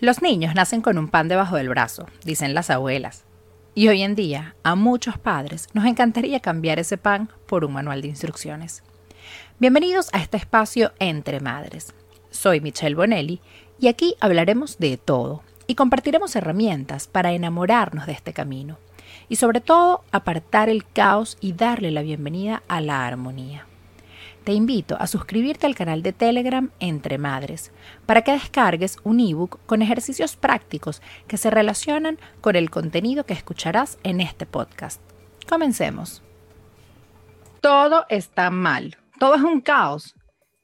Los niños nacen con un pan debajo del brazo, dicen las abuelas. Y hoy en día, a muchos padres nos encantaría cambiar ese pan por un manual de instrucciones. Bienvenidos a este espacio Entre Madres. Soy Michelle Bonelli y aquí hablaremos de todo y compartiremos herramientas para enamorarnos de este camino y sobre todo apartar el caos y darle la bienvenida a la armonía te invito a suscribirte al canal de Telegram Entre Madres para que descargues un ebook con ejercicios prácticos que se relacionan con el contenido que escucharás en este podcast. Comencemos. Todo está mal, todo es un caos.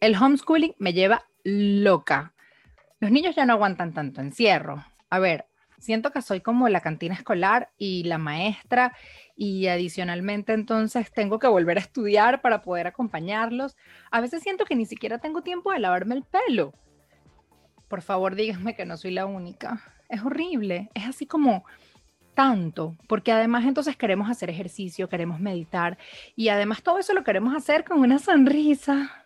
El homeschooling me lleva loca. Los niños ya no aguantan tanto encierro. A ver, siento que soy como la cantina escolar y la maestra y adicionalmente entonces tengo que volver a estudiar para poder acompañarlos. A veces siento que ni siquiera tengo tiempo de lavarme el pelo. Por favor, díganme que no soy la única. Es horrible, es así como tanto, porque además entonces queremos hacer ejercicio, queremos meditar y además todo eso lo queremos hacer con una sonrisa.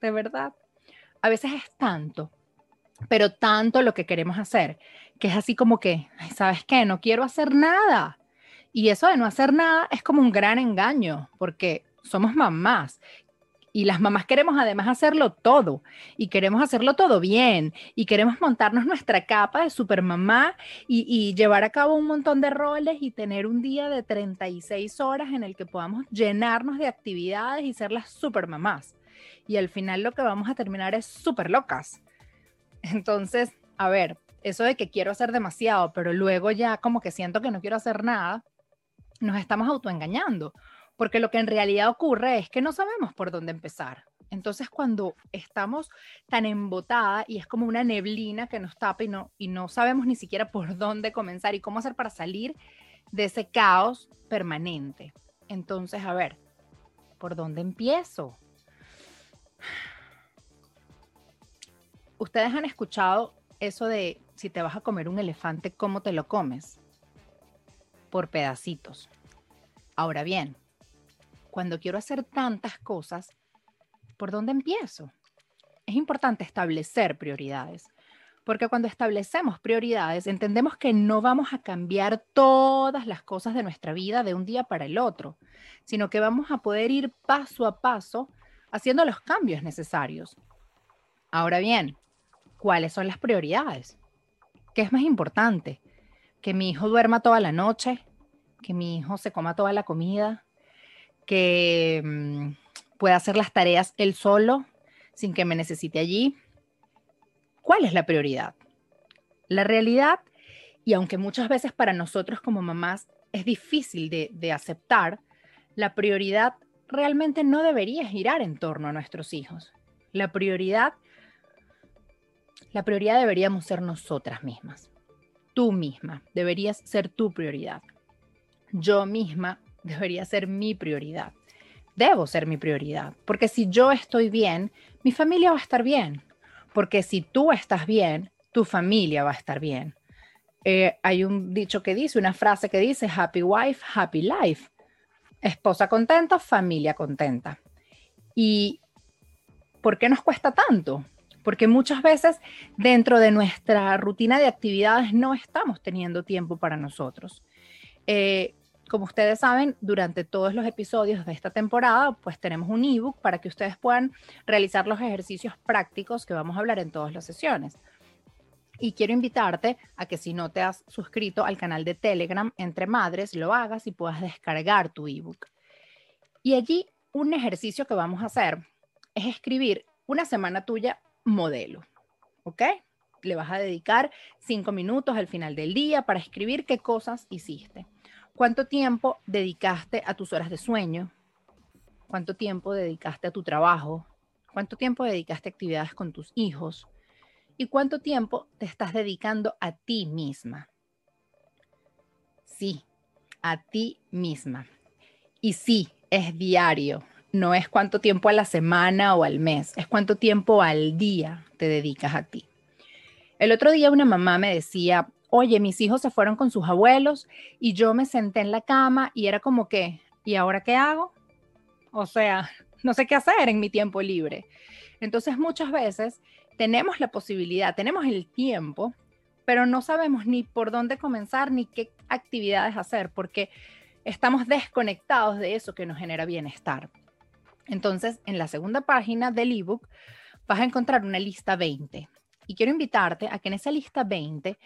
De verdad. A veces es tanto, pero tanto lo que queremos hacer, que es así como que, ¿sabes qué? No quiero hacer nada. Y eso de no hacer nada es como un gran engaño, porque somos mamás y las mamás queremos además hacerlo todo y queremos hacerlo todo bien y queremos montarnos nuestra capa de supermamá y, y llevar a cabo un montón de roles y tener un día de 36 horas en el que podamos llenarnos de actividades y ser las supermamás. Y al final lo que vamos a terminar es súper locas. Entonces, a ver, eso de que quiero hacer demasiado, pero luego ya como que siento que no quiero hacer nada, nos estamos autoengañando, porque lo que en realidad ocurre es que no sabemos por dónde empezar. Entonces, cuando estamos tan embotada y es como una neblina que nos tapa y no, y no sabemos ni siquiera por dónde comenzar y cómo hacer para salir de ese caos permanente. Entonces, a ver, ¿por dónde empiezo? Ustedes han escuchado eso de si te vas a comer un elefante, ¿cómo te lo comes? por pedacitos. Ahora bien, cuando quiero hacer tantas cosas, ¿por dónde empiezo? Es importante establecer prioridades, porque cuando establecemos prioridades entendemos que no vamos a cambiar todas las cosas de nuestra vida de un día para el otro, sino que vamos a poder ir paso a paso haciendo los cambios necesarios. Ahora bien, ¿cuáles son las prioridades? ¿Qué es más importante? que mi hijo duerma toda la noche, que mi hijo se coma toda la comida, que mm, pueda hacer las tareas él solo sin que me necesite allí. ¿Cuál es la prioridad? La realidad, y aunque muchas veces para nosotros como mamás es difícil de, de aceptar, la prioridad realmente no debería girar en torno a nuestros hijos. La prioridad, la prioridad deberíamos ser nosotras mismas tú misma, deberías ser tu prioridad. Yo misma debería ser mi prioridad. Debo ser mi prioridad, porque si yo estoy bien, mi familia va a estar bien, porque si tú estás bien, tu familia va a estar bien. Eh, hay un dicho que dice, una frase que dice, happy wife, happy life. Esposa contenta, familia contenta. ¿Y por qué nos cuesta tanto? Porque muchas veces dentro de nuestra rutina de actividades no estamos teniendo tiempo para nosotros. Eh, como ustedes saben, durante todos los episodios de esta temporada, pues tenemos un ebook para que ustedes puedan realizar los ejercicios prácticos que vamos a hablar en todas las sesiones. Y quiero invitarte a que si no te has suscrito al canal de Telegram Entre Madres, lo hagas y puedas descargar tu ebook. Y allí un ejercicio que vamos a hacer es escribir una semana tuya modelo. ¿Ok? Le vas a dedicar cinco minutos al final del día para escribir qué cosas hiciste. ¿Cuánto tiempo dedicaste a tus horas de sueño? ¿Cuánto tiempo dedicaste a tu trabajo? ¿Cuánto tiempo dedicaste a actividades con tus hijos? ¿Y cuánto tiempo te estás dedicando a ti misma? Sí, a ti misma. Y sí, es diario, no es cuánto tiempo a la semana o al mes, es cuánto tiempo al día te dedicas a ti. El otro día una mamá me decía, oye, mis hijos se fueron con sus abuelos y yo me senté en la cama y era como que, ¿y ahora qué hago? O sea, no sé qué hacer en mi tiempo libre. Entonces muchas veces tenemos la posibilidad, tenemos el tiempo, pero no sabemos ni por dónde comenzar ni qué actividades hacer porque estamos desconectados de eso que nos genera bienestar. Entonces, en la segunda página del ebook vas a encontrar una lista 20 y quiero invitarte a que en esa lista 20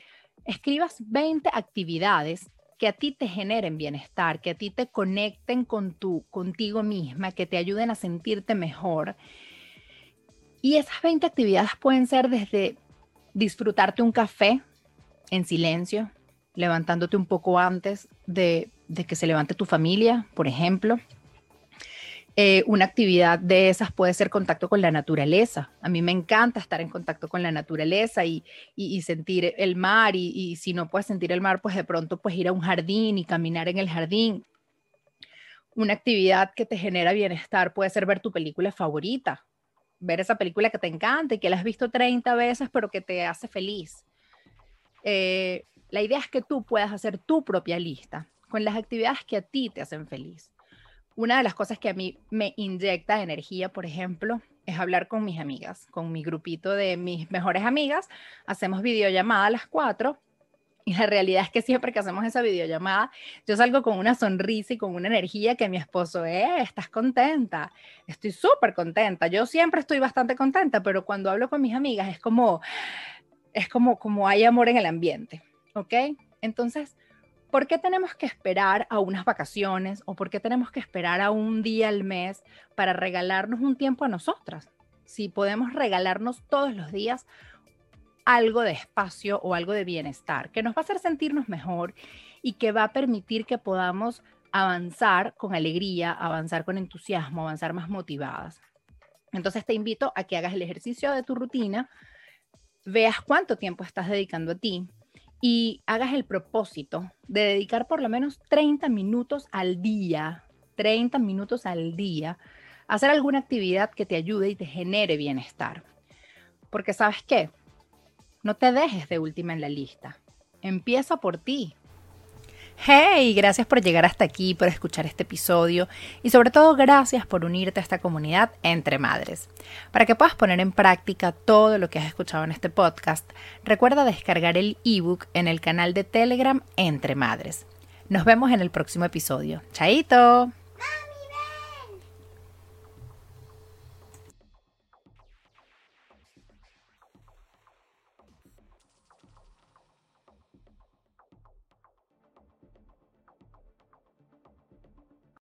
escribas 20 actividades que a ti te generen bienestar, que a ti te conecten con tu, contigo misma, que te ayuden a sentirte mejor. Y esas 20 actividades pueden ser desde disfrutarte un café en silencio, levantándote un poco antes de, de que se levante tu familia, por ejemplo, eh, una actividad de esas puede ser contacto con la naturaleza. A mí me encanta estar en contacto con la naturaleza y, sentir el mar y, si no puedes sentir el mar, pues de pronto pues ir a un jardín y caminar en el jardín. Una actividad que te genera bienestar puede ser ver tu película favorita, ver esa película que te encanta y que la has visto 30 veces pero que te hace feliz. Eh, la idea es que tú puedas hacer tu propia lista con las actividades que a ti te hacen feliz una de las cosas que a mí me inyecta energía, por ejemplo, es hablar con mis amigas, con mi grupito de mis mejores amigas. Hacemos videollamada a las cuatro y la realidad es que siempre que hacemos esa videollamada, yo salgo con una sonrisa y con una energía que mi esposo, eh, estás contenta. Estoy súper contenta. Yo siempre estoy bastante contenta, pero cuando hablo con mis amigas es como, es como, como hay amor en el ambiente. ¿Ok? Entonces, ¿por qué tenemos que esperar a unas vacaciones o por qué tenemos que esperar a un día al mes para regalarnos un tiempo a nosotras? Si podemos regalarnos todos los días algo de espacio o algo de bienestar que nos va a hacer sentirnos mejor y que va a permitir que podamos avanzar con alegría, avanzar con entusiasmo, avanzar más motivadas. Entonces te invito a que hagas el ejercicio de tu rutina, veas cuánto tiempo estás dedicando a ti, y hagas el propósito de dedicar por lo menos 30 minutos al día, 30 minutos al día, a hacer alguna actividad que te ayude y te genere bienestar. Porque sabes qué, no te dejes de última en la lista. Empieza por ti. Hey, gracias por llegar hasta aquí, por escuchar este episodio y sobre todo gracias por unirte a esta comunidad entre madres. Para que puedas poner en práctica todo lo que has escuchado en este podcast, recuerda descargar el ebook en el canal de Telegram Entre Madres. Nos vemos en el próximo episodio. ¡Chaito!